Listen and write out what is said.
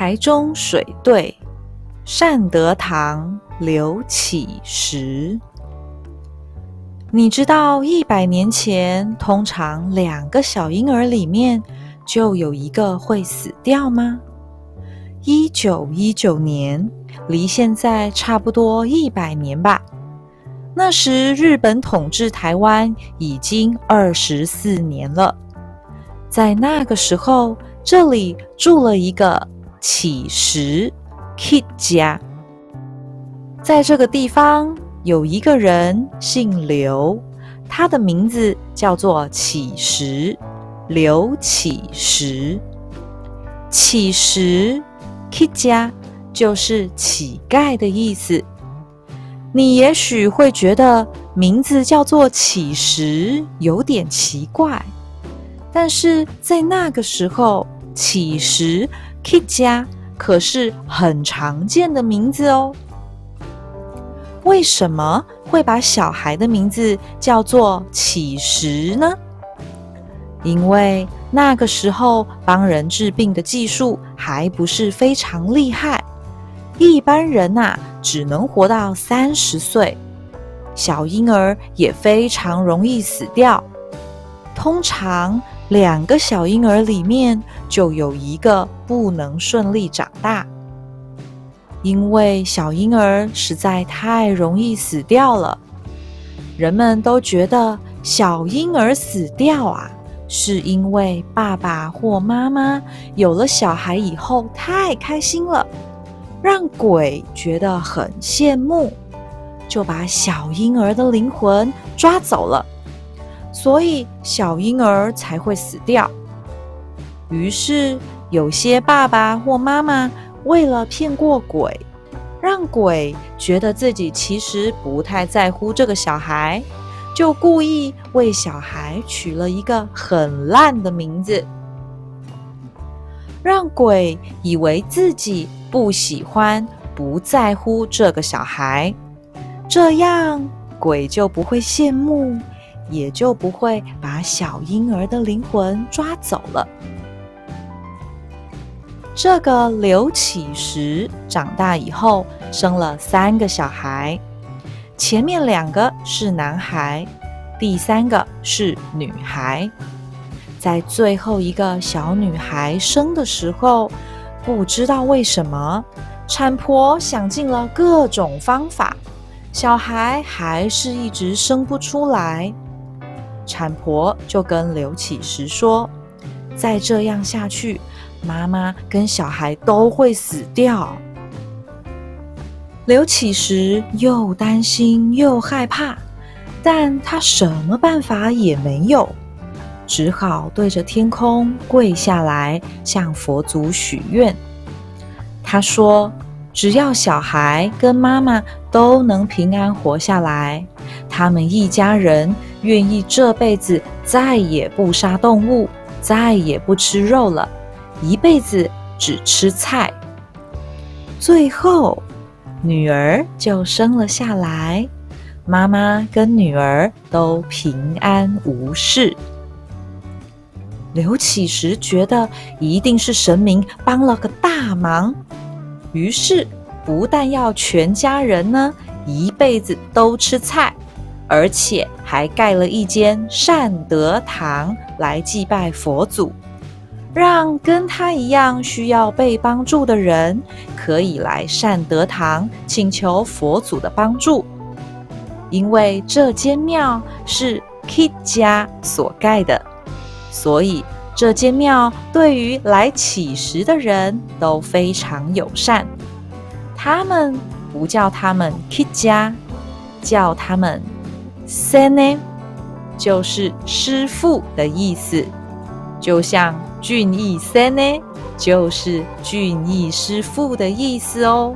台中水队善德堂刘启时，你知道一百年前，通常两个小婴儿里面就有一个会死掉吗？一九一九年，离现在差不多一百年吧。那时日本统治台湾已经二十四年了，在那个时候，这里住了一个。乞食 Kid 家，在这个地方有一个人姓刘，他的名字叫做乞食，刘乞食。乞食 Kid 家就是乞丐的意思。你也许会觉得名字叫做乞食有点奇怪，但是在那个时候，启实。Kid 家可是很常见的名字哦。为什么会把小孩的名字叫做启实呢？因为那个时候帮人治病的技术还不是非常厉害，一般人呐只能活到三十岁，小婴儿也非常容易死掉，通常。两个小婴儿里面就有一个不能顺利长大，因为小婴儿实在太容易死掉了。人们都觉得小婴儿死掉啊，是因为爸爸或妈妈有了小孩以后太开心了，让鬼觉得很羡慕，就把小婴儿的灵魂抓走了。所以小婴儿才会死掉。于是有些爸爸或妈妈为了骗过鬼，让鬼觉得自己其实不太在乎这个小孩，就故意为小孩取了一个很烂的名字，让鬼以为自己不喜欢、不在乎这个小孩，这样鬼就不会羡慕。也就不会把小婴儿的灵魂抓走了。这个刘启时长大以后生了三个小孩，前面两个是男孩，第三个是女孩。在最后一个小女孩生的时候，不知道为什么，产婆想尽了各种方法，小孩还是一直生不出来。产婆就跟刘启时说：“再这样下去，妈妈跟小孩都会死掉。”刘启时又担心又害怕，但他什么办法也没有，只好对着天空跪下来，向佛祖许愿。他说：“只要小孩跟妈妈都能平安活下来，他们一家人。”愿意这辈子再也不杀动物，再也不吃肉了，一辈子只吃菜。最后，女儿就生了下来，妈妈跟女儿都平安无事。刘启时觉得一定是神明帮了个大忙，于是不但要全家人呢一辈子都吃菜。而且还盖了一间善德堂来祭拜佛祖，让跟他一样需要被帮助的人可以来善德堂请求佛祖的帮助。因为这间庙是 Kid 家所盖的，所以这间庙对于来乞食的人都非常友善。他们不叫他们 Kid 家，叫他们。三呢，就是师傅的意思，就像俊逸三呢，就是俊逸师傅的意思哦。